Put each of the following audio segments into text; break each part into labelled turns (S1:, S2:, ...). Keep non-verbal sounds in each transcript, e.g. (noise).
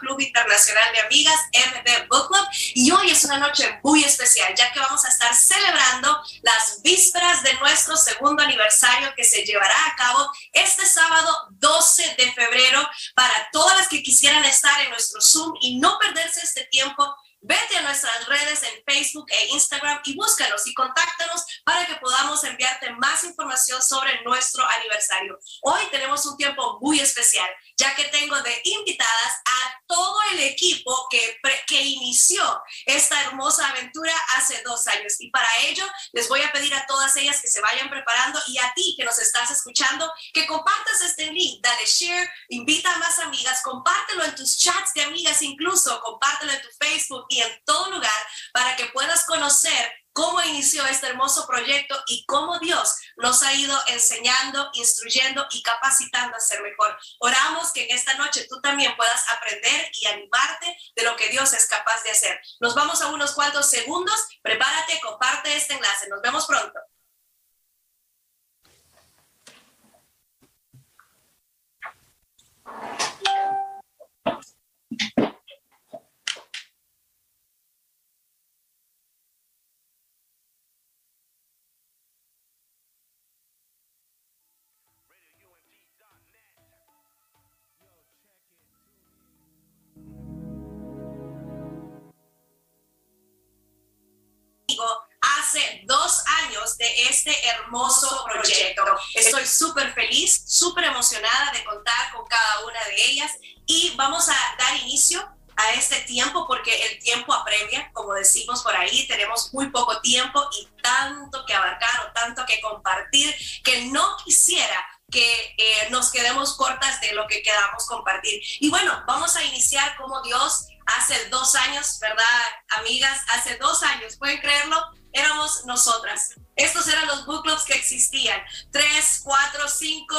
S1: club internacional de amigas, MB Book Club, y hoy es una noche muy especial, ya que vamos a estar celebrando las vísperas de nuestro segundo aniversario que se llevará a cabo este sábado 12 de febrero. Para todas las que quisieran estar en nuestro Zoom y no perderse este tiempo Vete a nuestras redes en Facebook e Instagram y búscanos y contáctanos para que podamos enviarte más información sobre nuestro aniversario. Hoy tenemos un tiempo muy especial, ya que tengo de invitadas a todo el equipo que, que inició esta hermosa aventura hace dos años. Y para ello les voy a pedir a todas ellas que se vayan preparando y a ti que nos estás escuchando, que compartas este link, dale share, invita a más amigas, compártelo en tus chats de amigas incluso, compártelo en tu Facebook en todo lugar para que puedas conocer cómo inició este hermoso proyecto y cómo Dios nos ha ido enseñando, instruyendo y capacitando a ser mejor. Oramos que en esta noche tú también puedas aprender y animarte de lo que Dios es capaz de hacer. Nos vamos a unos cuantos segundos. Prepárate, comparte este enlace. Nos vemos pronto. Este hermoso proyecto. Estoy súper feliz, súper emocionada de contar con cada una de ellas y vamos a dar inicio a este tiempo porque el tiempo apremia, como decimos por ahí, tenemos muy poco tiempo y tanto que abarcar o tanto que compartir que no quisiera que eh, nos quedemos cortas de lo que quedamos compartir. Y bueno, vamos a iniciar como Dios hace dos años, ¿verdad, amigas? Hace dos años, ¿pueden creerlo? Éramos nosotras. Estos eran los book clubs que existían. Tres, cuatro, cinco.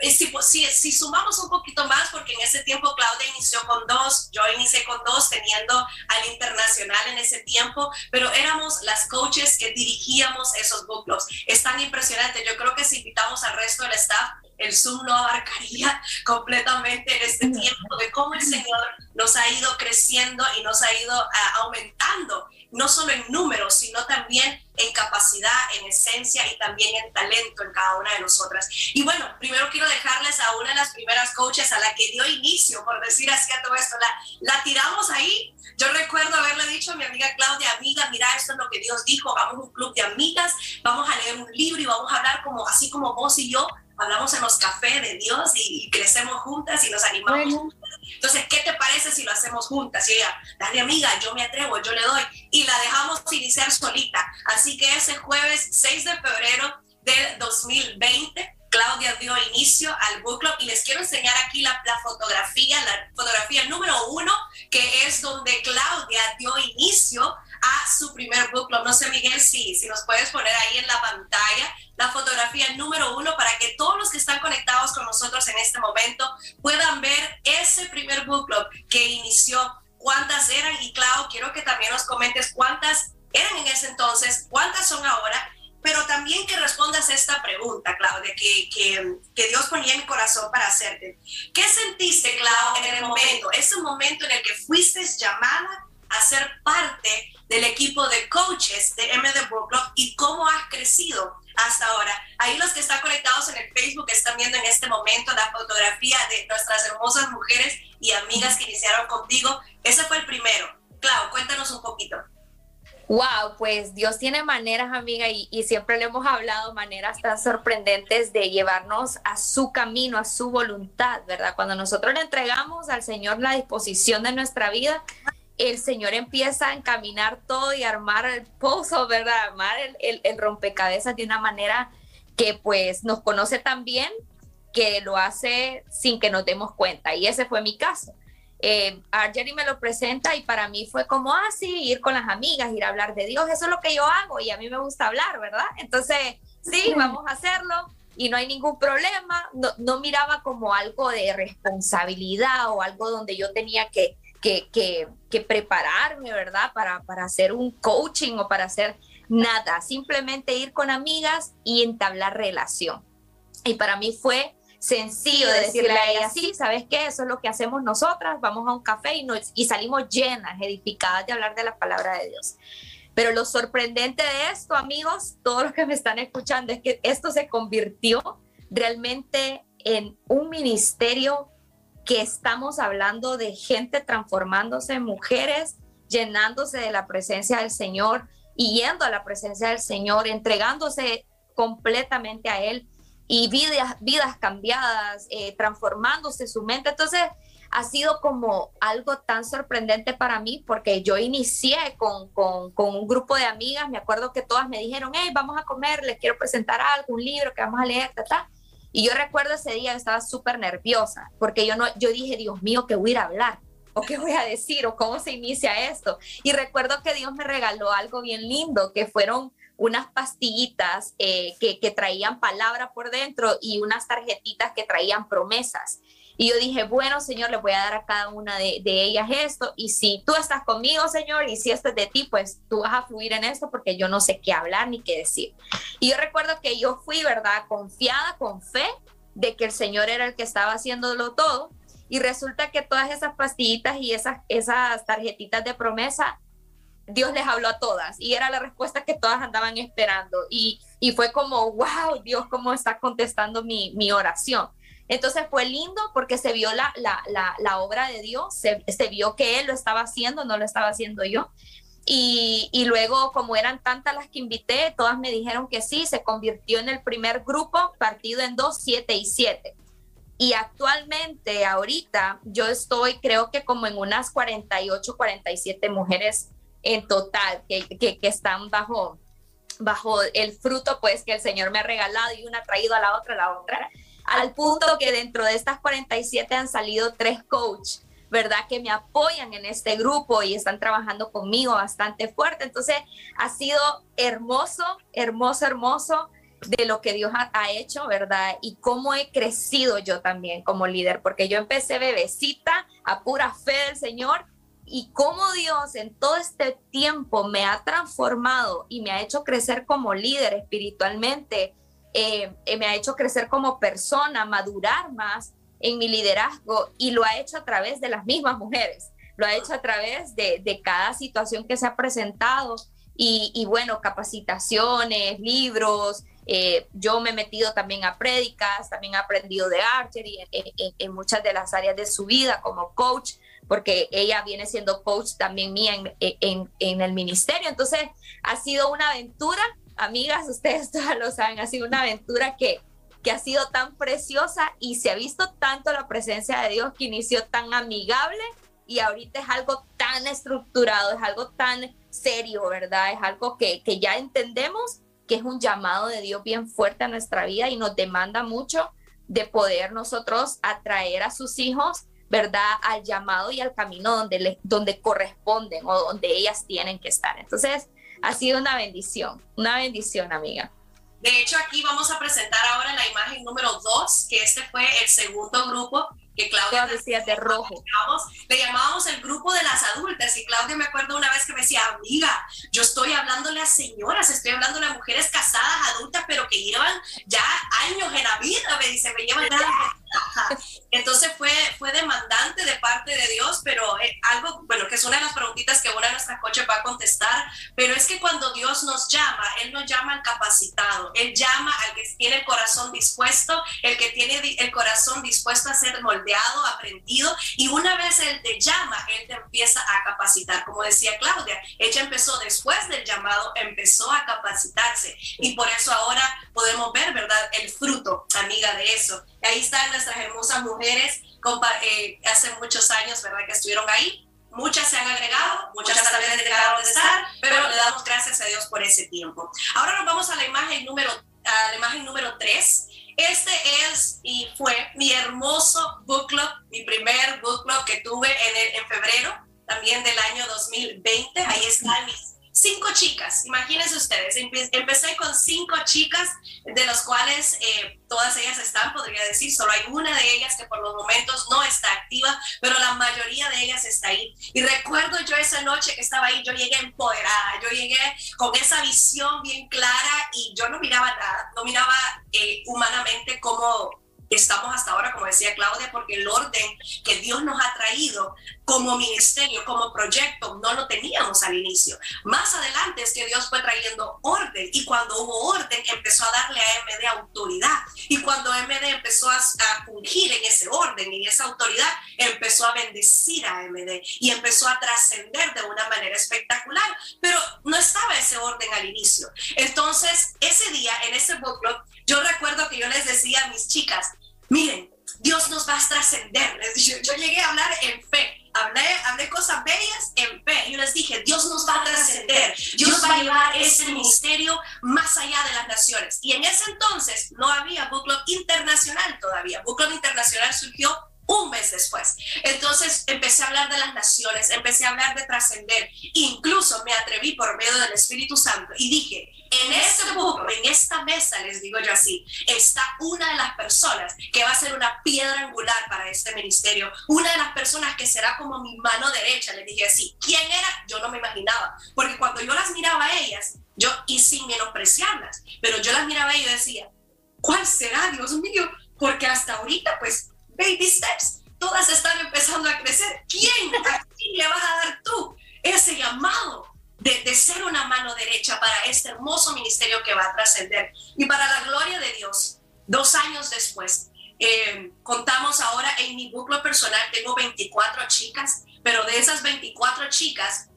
S1: Si, si, si, sumamos un poquito más, porque en ese tiempo Claudia inició con dos, yo inicié con dos, teniendo al internacional en ese tiempo, pero éramos las coaches que dirigíamos esos book clubs. Es tan impresionante. Yo creo que si invitamos al resto del staff, el Zoom no abarcaría (laughs) completamente en este tiempo de cómo el Señor nos ha ido creciendo y nos ha ido ah, aumentando, no solo en números, sino también en capacidad, en esencia y también en talento en cada una de nosotras. Y bueno, primero quiero dejarles a una de las primeras coaches a la que dio inicio, por decir así a todo esto, la, la tiramos ahí. Yo recuerdo haberle dicho a mi amiga Claudia, amiga, mira, esto es lo que Dios dijo, vamos a un club de amigas, vamos a leer un libro y vamos a hablar como así como vos y yo hablamos en los cafés de Dios y, crecemos juntas y nos animamos juntas. Entonces, ¿qué te parece si lo hacemos juntas? Y ella, dale amiga, yo me atrevo, yo le doy. Y la dejamos iniciar solita. Así que ese jueves 6 de febrero del 2020, Claudia dio inicio al book club y les quiero enseñar aquí la, la, fotografía, la fotografía número uno, que es donde Claudia dio inicio a su primer book club. No sé, Miguel, si, si nos puedes poner ahí en la pantalla la fotografía número uno que están conectados con nosotros en este momento puedan ver ese primer book club que inició, cuántas eran y Clau, quiero que también nos comentes cuántas eran en ese entonces, cuántas son ahora, pero también que respondas esta pregunta, Claudia, que, que, que, Dios ponía en mi corazón para hacerte. ¿Qué sentiste, Clau, en el momento, ese momento en el que fuiste llamada a ser parte del equipo de coaches de MD Club y cómo has crecido hasta ahora. Ahí los que están conectados en el Facebook están viendo en este momento la fotografía de nuestras hermosas mujeres y amigas que iniciaron contigo. Ese fue el primero. Clau, cuéntanos un poquito.
S2: Wow, pues Dios tiene maneras, amiga, y, y, siempre le hemos hablado, maneras tan sorprendentes de llevarnos a su camino, a su voluntad, ¿verdad? Cuando nosotros le entregamos al Señor la disposición de nuestra vida, el Señor empieza a encaminar todo y armar el pozo, ¿verdad? Armar el, el, rompecabezas de una manera que pues nos conoce tan bien que lo hace sin que nos demos cuenta. Y ese fue mi caso. Eh, Jerry me lo presenta y para mí fue como así, ah, ir con las amigas, ir a hablar de Dios, eso es lo que yo hago y a mí me gusta hablar, ¿verdad? Entonces, sí, vamos a hacerlo y no hay ningún problema. No, no miraba como algo de responsabilidad o algo donde yo tenía que que, que, que prepararme, ¿verdad? Para, para hacer un coaching o para hacer nada, simplemente ir con amigas y entablar relación. Y para mí fue sencillo decirle a ella, sí, ¿sabes qué? Eso es lo que hacemos nosotras, vamos a un café y, nos, y salimos llenas, edificadas de hablar de la palabra de Dios. Pero lo sorprendente de esto, amigos, todos los que me están escuchando, es que esto se convirtió realmente en un ministerio que estamos hablando de gente transformándose, mujeres llenándose de la presencia del Señor y yendo a la presencia del Señor, entregándose completamente a Él y vidas, vidas cambiadas, eh, transformándose su mente. Entonces, ha sido como algo tan sorprendente para mí porque yo inicié con, con, con, un grupo de amigas, me acuerdo que todas me dijeron, hey, vamos a comer, les quiero presentar algo, un libro que vamos a leer, ta, Y yo recuerdo ese día que estaba súper nerviosa porque yo, no, yo dije, Dios mío, ¿qué voy a hablar? ¿O qué voy a decir? ¿O cómo se inicia esto? Y recuerdo que Dios me regaló algo bien lindo, que fueron unas pastillitas eh, que, que, traían palabra por dentro y unas tarjetitas que traían promesas. Y yo dije, bueno, Señor, le voy a dar a cada una de, ellas esto. Y si tú estás conmigo, Señor, y si esto es de ti, pues tú vas a fluir en esto porque yo no sé qué hablar ni qué decir. Y yo recuerdo que yo fui, ¿verdad? Confiada, con fe de que el Señor era el que estaba haciéndolo todo. Y resulta que todas esas pastillitas y esas, esas tarjetitas de promesa Dios les habló a todas y era la respuesta que todas andaban esperando. Y, y fue como, wow, Dios, cómo está contestando mi, mi oración. Entonces fue lindo porque se vio la, la, la, obra de Dios, se, vio que Él lo estaba haciendo, no lo estaba haciendo yo. Y, y, luego, como eran tantas las que invité, todas me dijeron que sí, se convirtió en el primer grupo partido en dos, siete y siete. Y actualmente, ahorita, yo estoy, creo que como en unas 48, 47 mujeres en total, que, que, están bajo, bajo el fruto pues que el Señor me ha regalado y una ha traído a la otra, la otra, al punto que dentro de estas 47 han salido tres coaches. ¿verdad? Que me apoyan en este grupo y están trabajando conmigo bastante fuerte. Entonces, ha sido hermoso, hermoso, hermoso de lo que Dios ha, hecho, ¿verdad? Y cómo he crecido yo también como líder, porque yo empecé bebecita a pura fe del Señor y cómo Dios en todo este tiempo me ha transformado y me ha hecho crecer como líder espiritualmente, eh, eh, me ha hecho crecer como persona, madurar más en mi liderazgo y lo ha hecho a través de las mismas mujeres, lo ha hecho a través de, de cada situación que se ha presentado y, y bueno, capacitaciones, libros, eh, yo me he metido también a prédicas, también he aprendido de archery en, en, en, muchas de las áreas de su vida como coach porque ella viene siendo coach también mía en, en, el ministerio. Entonces, ha sido una aventura, amigas, ustedes (laughs) todas lo saben, ha sido una aventura que, que ha sido tan preciosa y se ha visto tanto la presencia de Dios que inició tan amigable y ahorita es algo tan estructurado, es algo tan serio, ¿verdad? Es algo que, que ya entendemos que es un llamado de Dios bien fuerte a nuestra vida y nos demanda mucho de poder nosotros atraer a sus hijos ¿verdad? Al llamado y al camino donde, donde corresponden o donde ellas tienen que estar. Entonces, ha sido una bendición, una bendición, amiga.
S1: De hecho, aquí vamos a presentar ahora la imagen número dos, que este fue el segundo grupo que Claudia
S2: decía de rojo.
S1: Le llamábamos el grupo de las adultas y Claudia me acuerdo una vez que me decía, amiga, yo estoy hablándole a señoras, estoy hablándole a mujeres casadas, adultas, pero que llevan ya años en la vida, me dice, me llevan entonces fue, fue demandante de parte de Dios, pero eh, algo, bueno, que es una de las preguntitas que una de nuestras coches va a contestar, pero es Dios nos llama, Él nos llama al capacitado, Él llama al que tiene el corazón dispuesto, el que tiene el corazón dispuesto a ser moldeado, aprendido, y una vez Él te llama, Él te empieza a capacitar. Como decía Claudia, ella empezó después del llamado, empezó a capacitarse, y por eso ahora podemos ver, ¿verdad?, el fruto, amiga, de eso. Ahí están nuestras hermosas mujeres eh, hace muchos años, ¿verdad? Que estuvieron ahí. Muchas se han agregado, muchas también dejaron de estar, pero le damos gracias a Dios por ese tiempo. Ahora nos vamos a la imagen número, a la imagen número 3. Este es y fue mi hermoso book club, mi primer book club que tuve en, en febrero también del año 2020. Ahí están mis cinco chicas, imagínense ustedes, empecé con cinco chicas, de las cuales eh, todas ellas están, podría decir, solo hay una de ellas que por los momentos no está activa, pero la mayoría de ellas está ahí. Y recuerdo yo esa noche que estaba ahí, yo llegué empoderada, yo llegué con esa visión bien clara y yo no miraba nada, no miraba eh, humanamente cómo estamos hasta ahora, como decía Claudia, porque el orden que Dios nos ha traído como ministerio, como proyecto, no lo teníamos al inicio. Más adelante es que Dios fue trayendo orden y cuando hubo orden empezó a darle a MD autoridad y cuando MD empezó a, fungir en ese orden y esa autoridad, empezó a bendecir a MD y empezó a trascender de una manera espectacular, pero no estaba ese orden al inicio. Entonces, ese día en ese book club, yo recuerdo que yo les decía a mis chicas, miren, Dios nos va a trascender. Yo, llegué a hablar en fe. Hablé, hablé cosas bellas en fe. Yo les dije, Dios nos va a trascender. Dios va a llevar ese ministerio más allá de las naciones. Y en ese entonces no había Book Club Internacional todavía. Book Club Internacional surgió un mes después. Entonces empecé a hablar de las naciones, empecé a hablar de trascender, incluso me atreví por medio del Espíritu Santo y dije, en este buco, en esta mesa, les digo yo así, está una de las personas que va a ser una piedra angular para este ministerio, una de las personas que será como mi mano derecha. Les dije así, ¿quién era? Yo no me imaginaba, porque cuando yo las miraba a ellas, yo, y sin menospreciarlas, pero yo las miraba y yo decía, ¿cuál será, Dios mío? Porque hasta ahorita, pues, baby steps. Todas están empezando a crecer. ¿Quién? ¿A quién le vas a dar tú ese llamado de, de, ser una mano derecha para este hermoso ministerio que va a trascender? Y para la gloria de Dios, dos años después, eh, contamos ahora en mi bucle personal, tengo 24 chicas, pero de esas 24 chicas,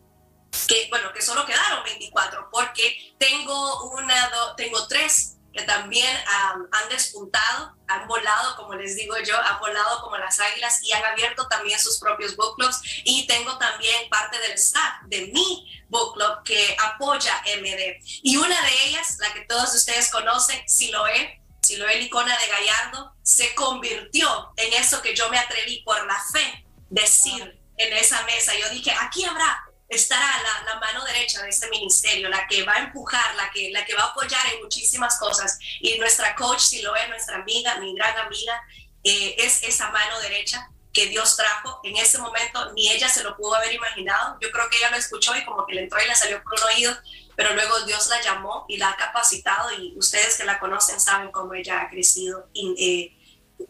S1: que bueno, que solo quedaron 24, porque tengo una, tengo tres que también han despuntado, han volado, como les digo yo, han volado como las águilas y han abierto también sus propios book clubs. Y tengo también parte del staff de mi book club que apoya MD. Y una de ellas, la que todos ustedes conocen, Siloé, Siloé Licona de Gallardo, se convirtió en eso que yo me atreví por la fe decir en esa mesa. Yo dije, aquí habrá estará la, mano derecha de este ministerio, la que va a empujar, la que, la que va a apoyar en muchísimas cosas. Y nuestra coach, si lo es, nuestra amiga, mi gran amiga, eh, es esa mano derecha que Dios trajo. En ese momento ni ella se lo pudo haber imaginado. Yo creo que ella lo escuchó y como que le entró y le salió por un oído, pero luego Dios la llamó y la ha capacitado y ustedes que la conocen saben cómo ella ha crecido. Eh,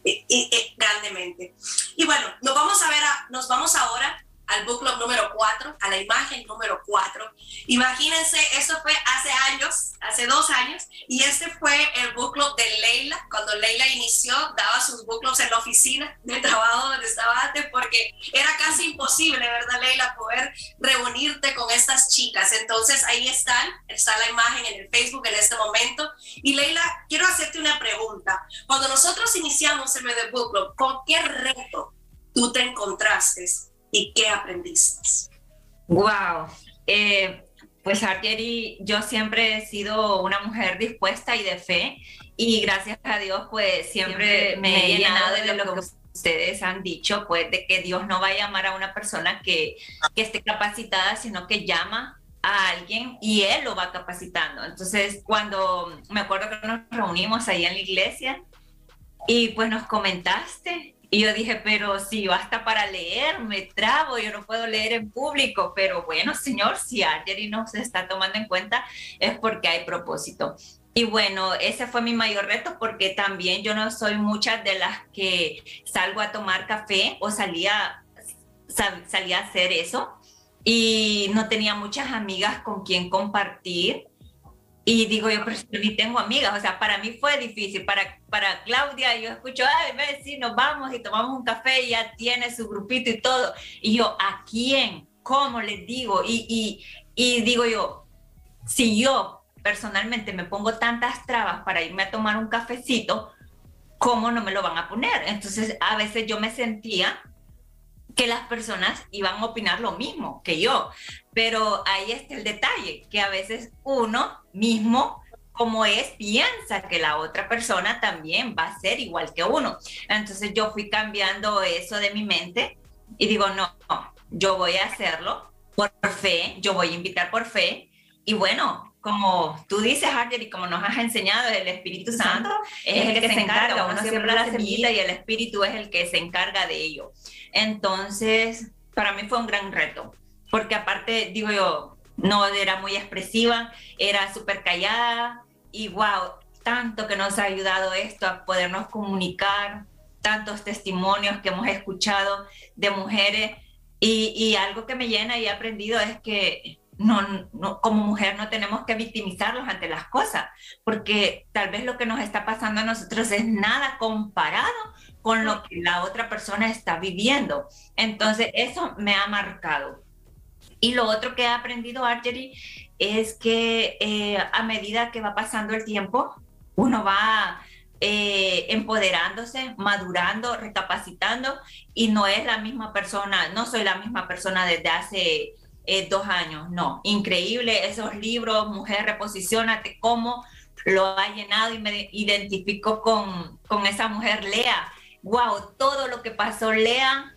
S1: eh, grandemente. Y bueno, nos vamos a ver, nos vamos ahora al book número 4, a la imagen número 4. Imagínense, eso fue hace años, hace dos años, y este fue el book de Leila. Cuando Leila inició, daba sus book en la oficina de trabajo donde estaba antes, porque era casi imposible, ¿verdad, Leila?, poder reunirte con estas chicas. Entonces, ahí están, está la imagen en el Facebook en este momento. Y Leila, quiero hacerte una pregunta. Cuando nosotros iniciamos el medio book ¿con qué reto tú te encontraste y qué aprendiste?
S3: Wow. Eh, pues Argeri, yo siempre he sido una mujer dispuesta y de fe y gracias a Dios pues siempre, me he llenado de lo que ustedes han dicho, pues de que Dios no va a llamar a una persona que, que esté capacitada, sino que llama a alguien y él lo va capacitando. Entonces, cuando me acuerdo que nos reunimos ahí en la iglesia y pues nos comentaste y yo dije, pero si basta para leer, me trabo, yo no puedo leer en público, pero bueno, señor, si Argery no se está tomando en cuenta es porque hay propósito. Y bueno, ese fue mi mayor reto porque también yo no soy muchas de las que salgo a tomar café o salía, salía a hacer eso. Y no tenía muchas amigas con quien compartir y digo yo, pero ni tengo amigas, o sea, para mí fue difícil, para, para Claudia yo escucho, ay, ve, sí, nos vamos y tomamos un café y ya tiene su grupito y todo. Y yo, ¿a quién? ¿Cómo les digo? Y, y, y digo yo, si yo personalmente me pongo tantas trabas para irme a tomar un cafecito, ¿cómo no me lo van a poner? Entonces, a veces yo me sentía que las personas iban a opinar lo mismo que yo. Pero ahí está el detalle, que a veces uno mismo, como es, piensa que la otra persona también va a ser igual que uno. Entonces yo fui cambiando eso de mi mente y digo, no, yo voy a hacerlo por fe, yo voy a invitar por fe y bueno, como tú dices, Arger, y como nos has enseñado, el Espíritu Santo es el que se encarga, uno siembra la semilla y el Espíritu es el que se encarga de ello. Entonces, para mí fue un gran reto, porque aparte, digo yo, no era muy expresiva, era súper callada y wow, tanto que nos ha ayudado esto a podernos comunicar, tantos testimonios que hemos escuchado de mujeres y, y algo que me llena y he aprendido es que no, como mujer no tenemos que victimizarlos ante las cosas, porque tal vez lo que nos está pasando a nosotros es nada comparado con lo que la otra persona está viviendo. Entonces, eso me ha marcado. Y lo otro que he aprendido, Argery, es que eh, a medida que va pasando el tiempo, uno va eh, empoderándose, madurando, recapacitando, y no es la misma persona, no soy la misma persona desde hace eh, dos años, no, increíble esos libros, Mujer, reposicionate, cómo lo ha llenado y me identifico con, con esa mujer, Lea, wow, todo lo que pasó Lea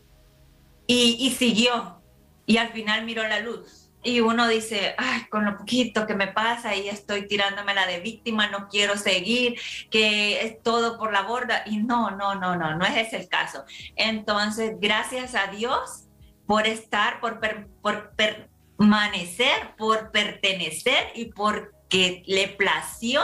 S3: y, y siguió, y al final miró la luz y uno dice, ay, con lo poquito que me pasa y estoy tirándome la de víctima, no quiero seguir, que es todo por la borda. Y no, no, no, no, no es ese el caso. Entonces, gracias a Dios por estar, por, por permanecer, por pertenecer y porque le plació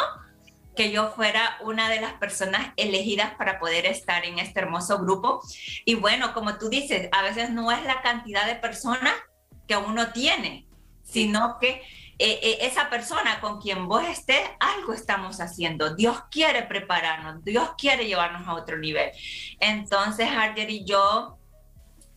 S3: que yo fuera una de las personas elegidas para poder estar en este hermoso grupo. Y bueno, como tú dices, a veces no es la cantidad de personas que uno tiene, sino que eh, eh, esa persona con quien vos estés, algo estamos haciendo. Dios quiere prepararnos, Dios quiere llevarnos a otro nivel. Entonces, Harger y yo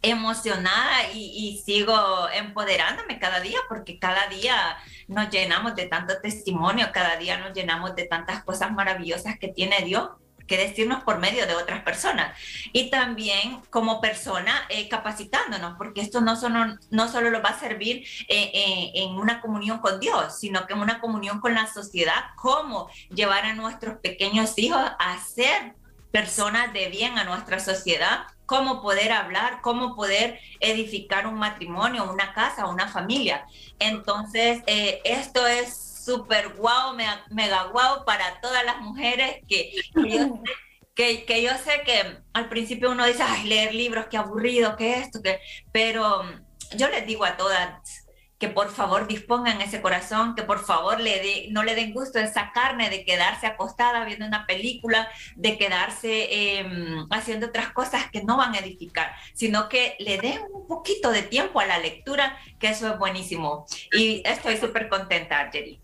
S3: emocionada y, sigo empoderándome cada día porque cada día nos llenamos de tanto testimonio, cada día nos llenamos de tantas cosas maravillosas que tiene Dios que decirnos por medio de otras personas. Y también como persona eh, capacitándonos, porque esto no solo, no solo lo va a servir eh, eh, en una comunión con Dios, sino que en una comunión con la sociedad, cómo llevar a nuestros pequeños hijos a ser personas de bien a nuestra sociedad, cómo poder hablar, cómo poder edificar un matrimonio, una casa, una familia. Entonces, esto es súper guau, mega, guau para todas las mujeres que, que, yo sé, que, al principio uno dice, ay, leer libros, qué aburrido, qué esto, que, pero yo les digo a todas que por favor dispongan ese corazón, que por favor le no le den gusto esa carne de quedarse acostada viendo una película, de quedarse em, haciendo otras cosas que no van a edificar, sino que le den un poquito de tiempo a la lectura, que eso es buenísimo. Y estoy súper contenta, Jerry.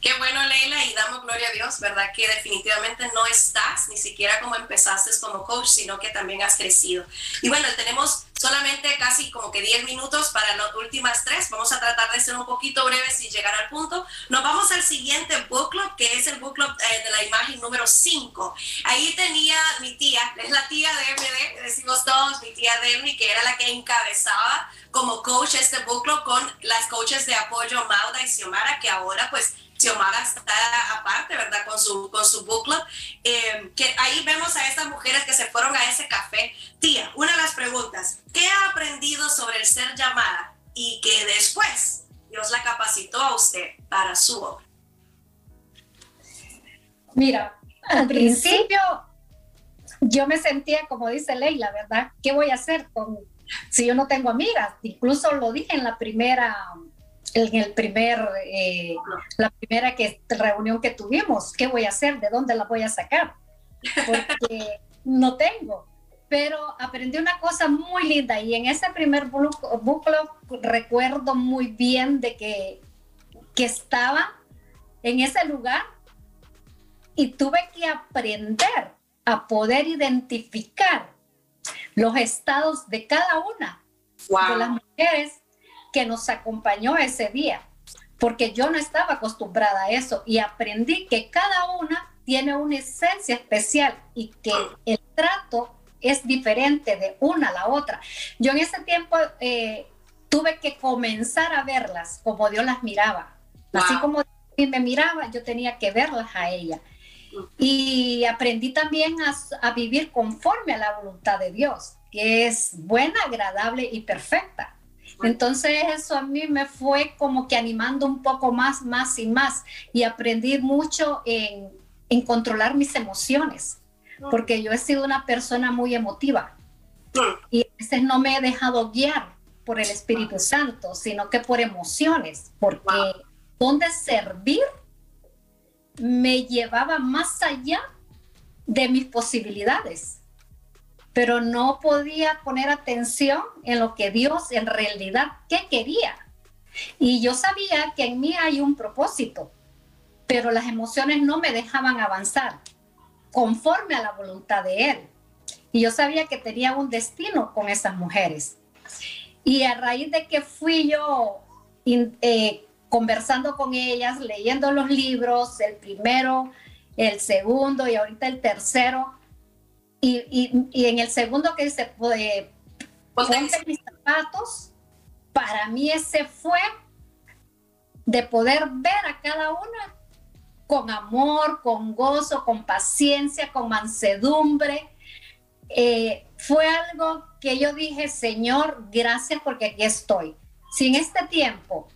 S1: Qué bueno, Leila, y damos gloria a Dios, ¿verdad? Que definitivamente no estás ni siquiera como empezaste como coach, sino que también has crecido. Y bueno, tenemos solamente casi como que 10 minutos para las últimas tres. Vamos a tratar de ser un poquito breves y llegar al punto. Nos vamos al siguiente book club, que es el book club eh, de la imagen número 5. Ahí tenía mi tía, es la tía de MD, decimos todos, mi tía Demi, que era la que encabezaba como coach este book club con las coaches de apoyo Mauda y Xiomara, que ahora pues Xiomara está aparte, ¿verdad? Con su, con su book club. Eh, que ahí vemos a estas mujeres que se fueron a ese café. Tía, una de las preguntas, ¿qué ha aprendido sobre el ser llamada y que después Dios la capacitó a usted para su obra?
S4: Mira, al principio yo me sentía, como dice Leila, ¿verdad? ¿Qué voy a hacer con, si yo no tengo amigas? Incluso lo dije en la primera en el primer, eh, la primera que, reunión que tuvimos, ¿qué voy a hacer? ¿De dónde la voy a sacar? Porque (laughs) no tengo. Pero aprendí una cosa muy linda y en ese primer bucle recuerdo muy bien de que, que estaba en ese lugar y tuve que aprender a poder identificar los estados de cada una de las mujeres que nos acompañó ese día, porque yo no estaba acostumbrada a eso y aprendí que cada una tiene una esencia especial y que el trato es diferente de una a la otra. Yo en ese tiempo eh, tuve que comenzar a verlas como Dios las miraba. Así como me miraba, yo tenía que verlas a ella. Y aprendí también a, a, vivir conforme a la voluntad de Dios, que es buena, agradable y perfecta. Entonces eso a mí me fue como que animando un poco más, más y más. Y aprendí mucho en, en controlar mis emociones, mm. porque yo he sido una persona muy emotiva. Mm. y a veces no me he dejado guiar por el Espíritu Santo, sino que por emociones, porque donde servir me llevaba más allá de mis posibilidades pero no podía poner atención en lo que Dios en realidad quería. Y yo sabía que en mí hay un propósito, pero las emociones no me dejaban avanzar conforme a la voluntad de Él. Y yo sabía que tenía un destino con esas mujeres. Y a raíz de que fui yo eh, conversando con ellas, leyendo los libros, el primero, el segundo y ahorita el tercero, y, en el segundo que dice, pues, ponte mis zapatos, para mí ese fue de poder ver a cada una con amor, con gozo, con paciencia, con mansedumbre. Eh, fue algo que yo dije, Señor, gracias porque aquí estoy. Si en este tiempo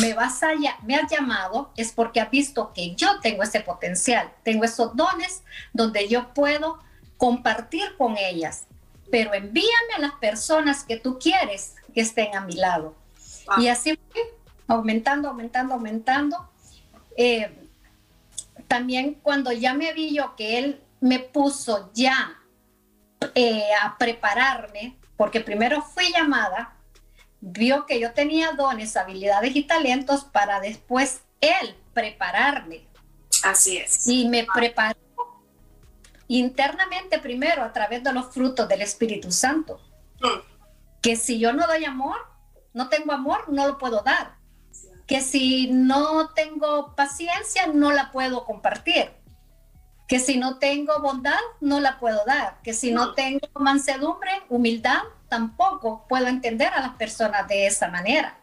S4: me, vas a, me has llamado, es porque has visto que yo tengo ese potencial, tengo esos dones donde yo puedo compartir con ellas, pero envíame a las personas que tú quieres que estén a mi lado. Y así fue, aumentando, aumentando, aumentando. Eh, también cuando ya me vi yo que él me puso ya eh, a prepararme, porque primero fui llamada, vio que yo tenía dones, habilidades y talentos para después él prepararme.
S1: Así es.
S4: Y me preparó internamente primero a través de los frutos del Espíritu Santo. Que si yo no doy amor, no tengo amor, no lo puedo dar. Que si no tengo paciencia, no la puedo compartir. Que si no tengo bondad, no la puedo dar. Que si no tengo mansedumbre, humildad, tampoco puedo entender a las personas de esa manera.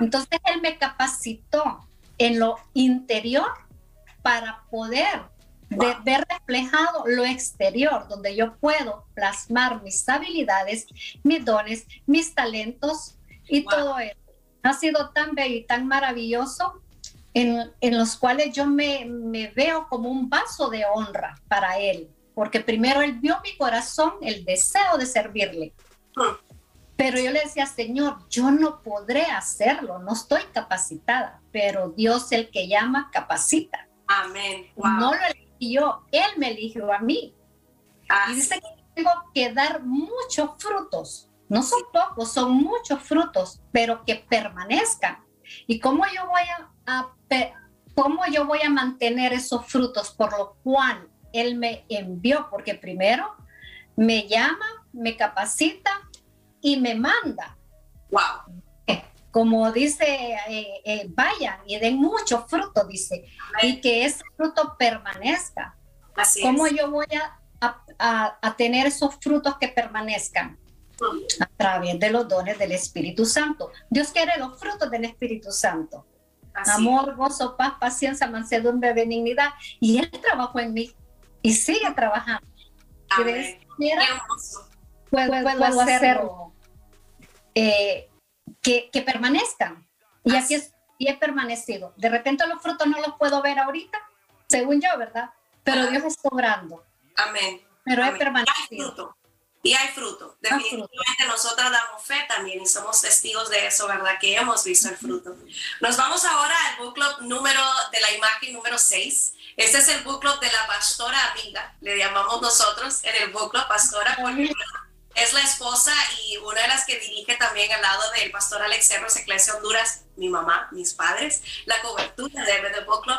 S4: Entonces Él me capacitó en lo interior para poder de ver reflejado lo exterior, donde yo puedo plasmar mis habilidades, mis dones, mis talentos y todo eso. Ha sido tan bello y tan maravilloso en, en los cuales yo me, me, veo como un vaso de honra para Él, porque primero Él vio mi corazón, el deseo de servirle. Pero yo le decía, Señor, yo no podré hacerlo, no estoy capacitada, pero Dios el que llama, capacita.
S1: Amén.
S4: No lo y yo, Él me eligió a mí. Y dice que tengo que dar muchos frutos. No son pocos, son muchos frutos, pero que permanezcan. ¿Y cómo yo voy a, cómo yo voy a mantener esos frutos por lo cual Él me envió? Porque primero me llama, me capacita y me manda.
S1: Wow
S4: como dice, eh, eh, vayan y den mucho fruto, dice, y que ese fruto permanezca. Así ¿Cómo yo voy a, a, tener esos frutos que permanezcan? A través de los dones del Espíritu Santo. Dios quiere los frutos del Espíritu Santo. Amor, gozo, paz, paciencia, mansedumbre, benignidad. Y Él trabajó en mí y sigue trabajando.
S1: Amén.
S4: Puedo, puedo, hacerlo. Eh, que, permanezcan. Y así es, y he permanecido. De repente los frutos no los puedo ver ahorita, según yo, ¿verdad? Pero Dios está obrando.
S1: Amén.
S4: Pero
S1: he
S4: permanecido.
S1: Y hay fruto. Definitivamente nosotras damos fe también y somos testigos de eso, ¿verdad? Que hemos visto el fruto. Nos vamos ahora al book club número de la imagen número 6. Este es el book club de la pastora amiga, le llamamos nosotros en el book club pastora porque es la esposa y una de las que dirige también al lado del pastor Alex Cerros, Eclesia Honduras, mi mamá, mis padres, la cobertura de The Book Club.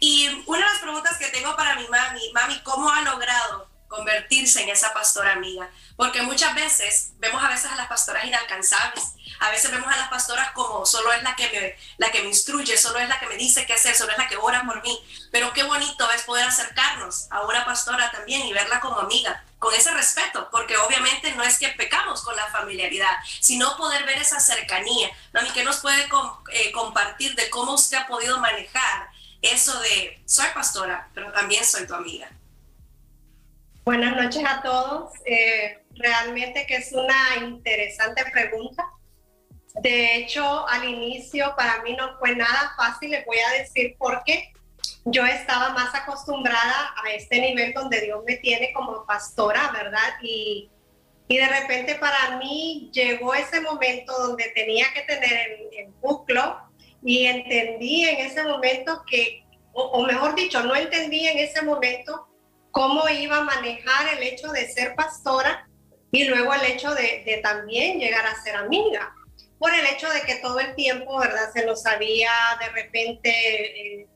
S1: Y una de las preguntas que tengo para mi mami, mami, ¿cómo ha logrado convertirse en esa pastora amiga? Porque muchas veces vemos a veces a las pastoras inalcanzables, a veces vemos a las pastoras como solo es la que me, la que me instruye, solo es la que me dice qué hacer, solo es la que ora por mí. Pero qué bonito es poder acercarnos a una pastora también y verla como amiga con ese respeto, porque obviamente no es que pecamos con la familiaridad, sino poder ver esa cercanía. Mami, ¿qué nos puede eh, compartir de cómo usted ha podido manejar eso de soy pastora, pero también soy tu amiga?
S5: Buenas noches a todos. Eh, realmente que es una interesante pregunta. De hecho, al inicio para mí no fue nada fácil, les voy a decir por qué. Yo estaba más acostumbrada a este nivel donde Dios me tiene como pastora, ¿verdad? Y, y de repente para mí llegó ese momento donde tenía que tener el, el buclo y entendí en ese momento que, o, mejor dicho, no entendí en ese momento cómo iba a manejar el hecho de ser pastora y luego el hecho de, de también llegar a ser amiga por el hecho de que todo el tiempo, ¿verdad? Se nos había de repente eh,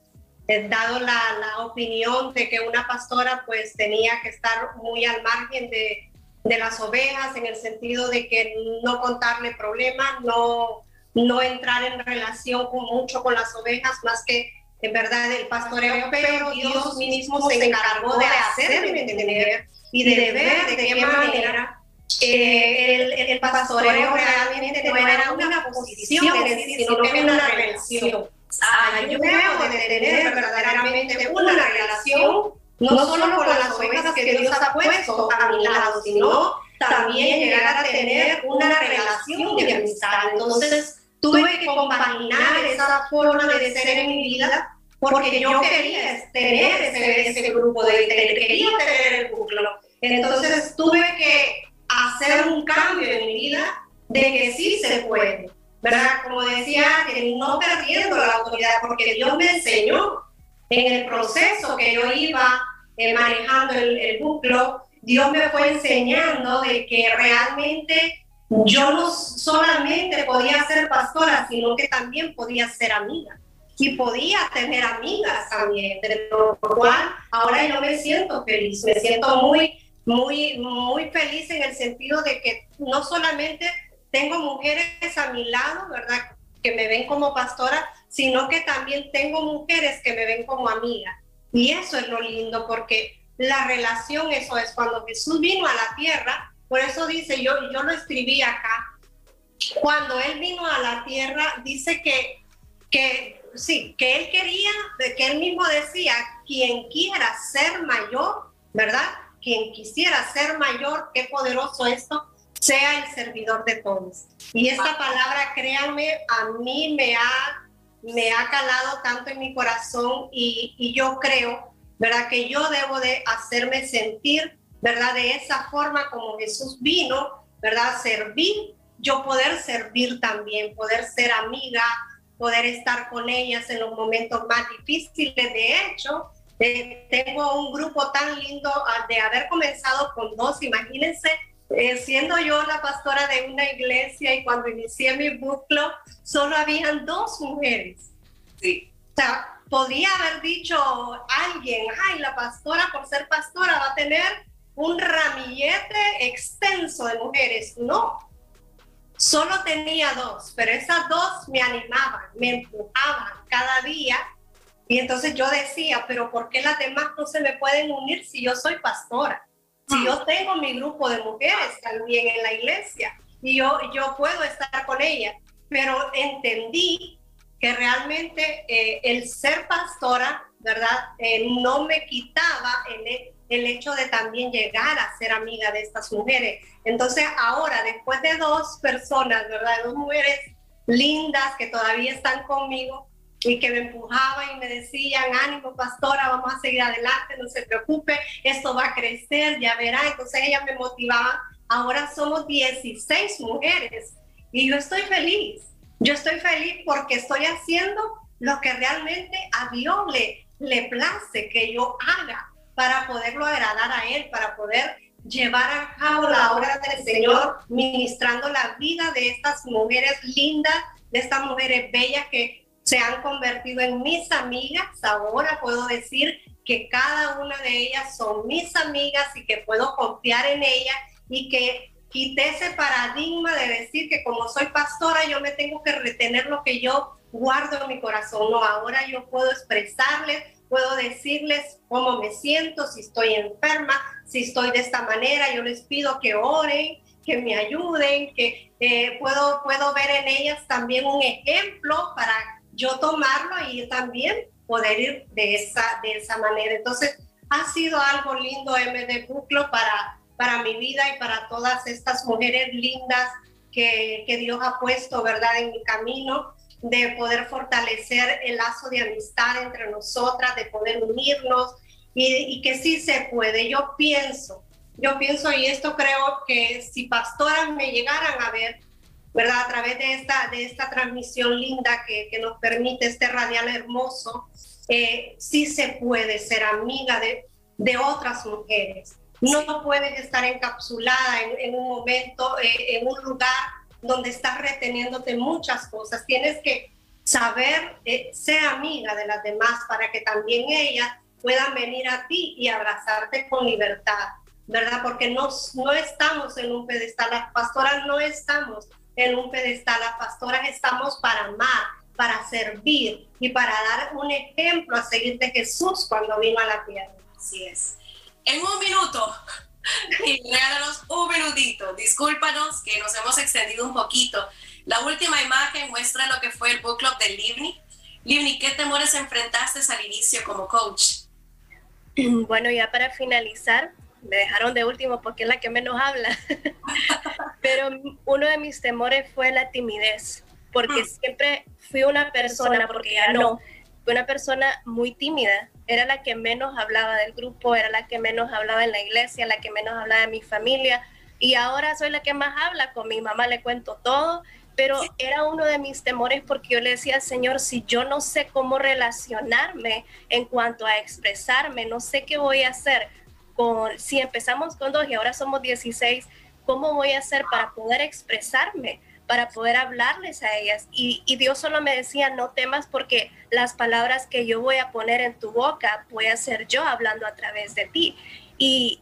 S5: eh, dado la, la, opinión de que una pastora pues tenía que estar muy al margen de, de, las ovejas en el sentido de que no contarle problemas, no, no entrar en relación con, mucho con las ovejas, más que en verdad el pastoreo, pero Dios mismo se encargó de hacerme entender y de ver de qué manera el, el, pastoreo realmente no era una posición, sino que era una relación. Veo de tener verdaderamente una relación, no solo con las ovejas que Dios ha puesto a mi lado, sino también llegar a tener una relación de amistad. Entonces, tuve que compaginar esa forma de ser en mi vida porque yo quería tener ese, ese grupo, de, quería tener el grupo. Entonces, tuve que hacer un cambio en mi vida de que sí se puede, ¿verdad? Como decía, que no perdiendo la autoridad, porque Dios me enseñó en el proceso que yo iba eh, manejando el, el Dios me fue enseñando de que realmente yo no solamente podía ser pastora, sino que también podía ser amiga. Y podía tener amigas también, de lo cual ahora yo me siento feliz, me siento muy muy, muy feliz en el sentido de que no solamente tengo mujeres a mi lado, ¿verdad? Que me ven como pastora, sino que también tengo mujeres que me ven como amiga. Y eso es lo lindo, porque la relación, eso es cuando Jesús vino a la tierra, por eso dice, yo, yo lo escribí acá, cuando Él vino a la tierra, dice que, que sí, que Él quería, que Él mismo decía, quien quiera ser mayor, ¿verdad? quien quisiera ser mayor, qué poderoso esto, sea el servidor de todos. Y esta palabra, créanme, a mí me ha, me ha calado tanto en mi corazón y, y yo creo, ¿verdad? Que yo debo de hacerme sentir, ¿verdad? De esa forma como Jesús vino, ¿verdad? Servir, yo poder servir también, poder ser amiga, poder estar con ellas en los momentos más difíciles. De hecho, tengo un grupo tan lindo ah, de haber comenzado con dos, imagínense, eh, siendo yo la pastora de una iglesia y cuando inicié mi buclo, solo habían dos mujeres. Sí. O sea, podía haber dicho alguien, ay, la pastora por ser pastora va a tener un ramillete extenso de mujeres. No, solo tenía dos, pero esas dos me animaban, me empujaban cada día y entonces yo decía, pero ¿por qué las demás no se me pueden unir si yo soy pastora? Si yo tengo mi grupo de mujeres también en la iglesia y yo, yo puedo estar con ellas, pero entendí que realmente eh, el ser pastora, ¿verdad? Eh, no me quitaba el, el hecho de también llegar a ser amiga de estas mujeres. Entonces ahora, después de dos personas, ¿verdad? Dos mujeres lindas que todavía están conmigo, y que me empujaban y me decían, ánimo pastora, vamos a seguir adelante, no se preocupe, esto va a crecer, ya verá. Entonces ella me motivaba. Ahora somos 16 mujeres y yo estoy feliz. Yo estoy feliz porque estoy haciendo lo que realmente a Dios le, le place que yo haga para poderlo agradar a Él, para poder llevar a cabo la obra del Señor, ministrando la vida de estas mujeres lindas, de estas mujeres bellas que se han convertido en mis amigas. Ahora puedo decir que cada una de ellas son mis amigas y que puedo confiar en ellas y que quité ese paradigma de decir que como soy pastora yo me tengo que retener lo que yo guardo en mi corazón. No, ahora yo puedo expresarles, puedo decirles cómo me siento, si estoy enferma, si estoy de esta manera, yo les pido que oren, que me ayuden, que eh, puedo, puedo ver en ellas también un ejemplo para yo tomarlo y también poder ir de esa, de esa manera. Entonces, ha sido algo lindo MD Buclo para, para mi vida y para todas estas mujeres lindas que, que Dios ha puesto, ¿verdad?, en mi camino de poder fortalecer el lazo de amistad entre nosotras, de poder unirnos y, y, que sí se puede. Yo pienso, yo pienso y esto creo que si pastoras me llegaran a ver, ¿verdad? A través de esta, de esta transmisión linda que, que nos permite este radial hermoso, eh, sí se puede ser amiga de, de otras mujeres. No puedes estar encapsulada en, un momento, eh, en un lugar donde estás reteniéndote muchas cosas. Tienes que saber eh, ser amiga de las demás para que también ellas puedan venir a ti y abrazarte con libertad, ¿verdad? Porque no, no estamos en un pedestal, las pastoras no estamos en un pedestal, las pastoras estamos para amar, para servir y para dar un ejemplo a seguir de Jesús cuando vino a la tierra.
S1: Así es. En un minuto, (laughs) regálanos un minutito. Discúlpanos que nos hemos extendido un poquito. La última imagen muestra lo que fue el book club de Livni. Livni, ¿qué temores enfrentaste al inicio como coach? (clears throat)
S6: Bueno, ya para finalizar, me dejaron de último porque es la que menos habla, (laughs) pero uno de mis temores fue la timidez, porque mm. siempre fui una persona, porque ya no, fui una persona muy tímida, era la que menos hablaba del grupo, era la que menos hablaba en la iglesia, la que menos hablaba de mi familia, y ahora soy la que más habla, con mi mamá le cuento todo, pero era uno de mis temores porque yo le decía, Señor, si yo no sé cómo relacionarme en cuanto a expresarme, no sé qué voy a hacer, con, si empezamos con dos y ahora somos 16, ¿cómo voy a hacer para poder expresarme? Para poder hablarles a ellas. Y, Dios solo me decía, no temas porque las palabras que yo voy a poner en tu boca voy a ser yo hablando a través de ti. Y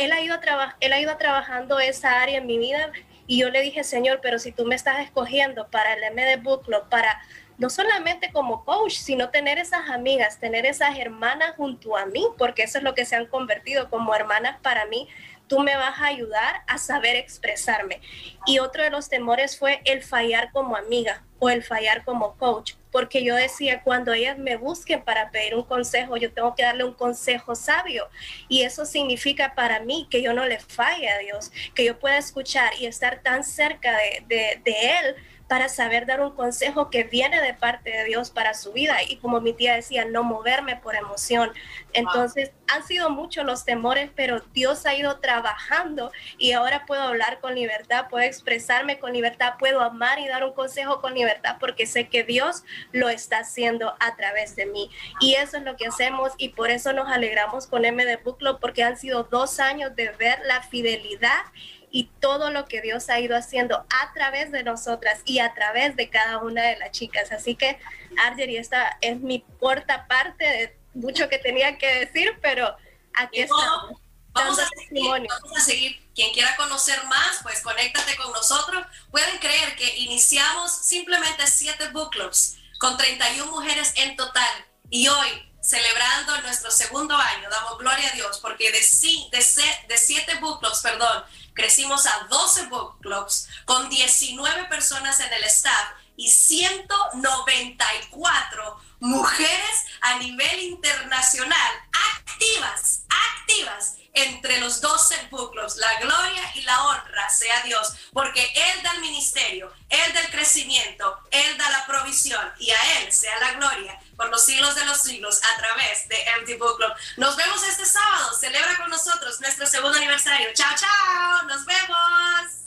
S6: él ha ido, él ha ido trabajando esa área en mi vida y yo le dije, Señor, pero si tú me estás escogiendo para el MD Book Club, para no solamente como coach, sino tener esas amigas, tener esas hermanas junto a mí, porque eso es lo que se han convertido como hermanas para mí. Tú me vas a ayudar a saber expresarme. Y otro de los temores fue el fallar como amiga o el fallar como coach, porque yo decía, cuando ellas me busquen para pedir un consejo, yo tengo que darle un consejo sabio. Y eso significa para mí que yo no le falle a Dios, que yo pueda escuchar y estar tan cerca de, de, de Él para saber dar un consejo que viene de parte de Dios para su vida. Y como mi tía decía, no moverme por emoción. Entonces, han sido muchos los temores, pero Dios ha ido trabajando y ahora puedo hablar con libertad, puedo expresarme con libertad, puedo amar y dar un consejo con libertad porque sé que Dios lo está haciendo a través de mí. Y eso es lo que hacemos y por eso nos alegramos con M de Buclo porque han sido dos años de ver la fidelidad y todo lo que Dios ha ido haciendo a través de nosotras y a través de cada una de las chicas. Así que, Arger, y esta es mi cuarta parte de mucho que tenía que decir, pero aquí estamos.
S1: Vamos a, seguir, vamos a seguir. Quien quiera conocer más, pues conéctate con nosotros. Pueden creer que iniciamos simplemente siete book clubs con 31 mujeres en total. Y hoy, celebrando nuestro segundo año, damos gloria a Dios porque de, de, de siete book clubs, perdón, crecimos a 12 book clubs con 19 personas en el staff y 194 mujeres a nivel internacional activas, activas entre los 12 book clubs. La gloria y la honra sea Dios, porque Él da el ministerio, Él da el crecimiento, Él da la provisión y a Él sea la gloria por los siglos de los siglos a través de Empty Book Club. Nos vemos este sábado. Celebra con nosotros nuestro segundo aniversario. Chao, chao. Nos vemos.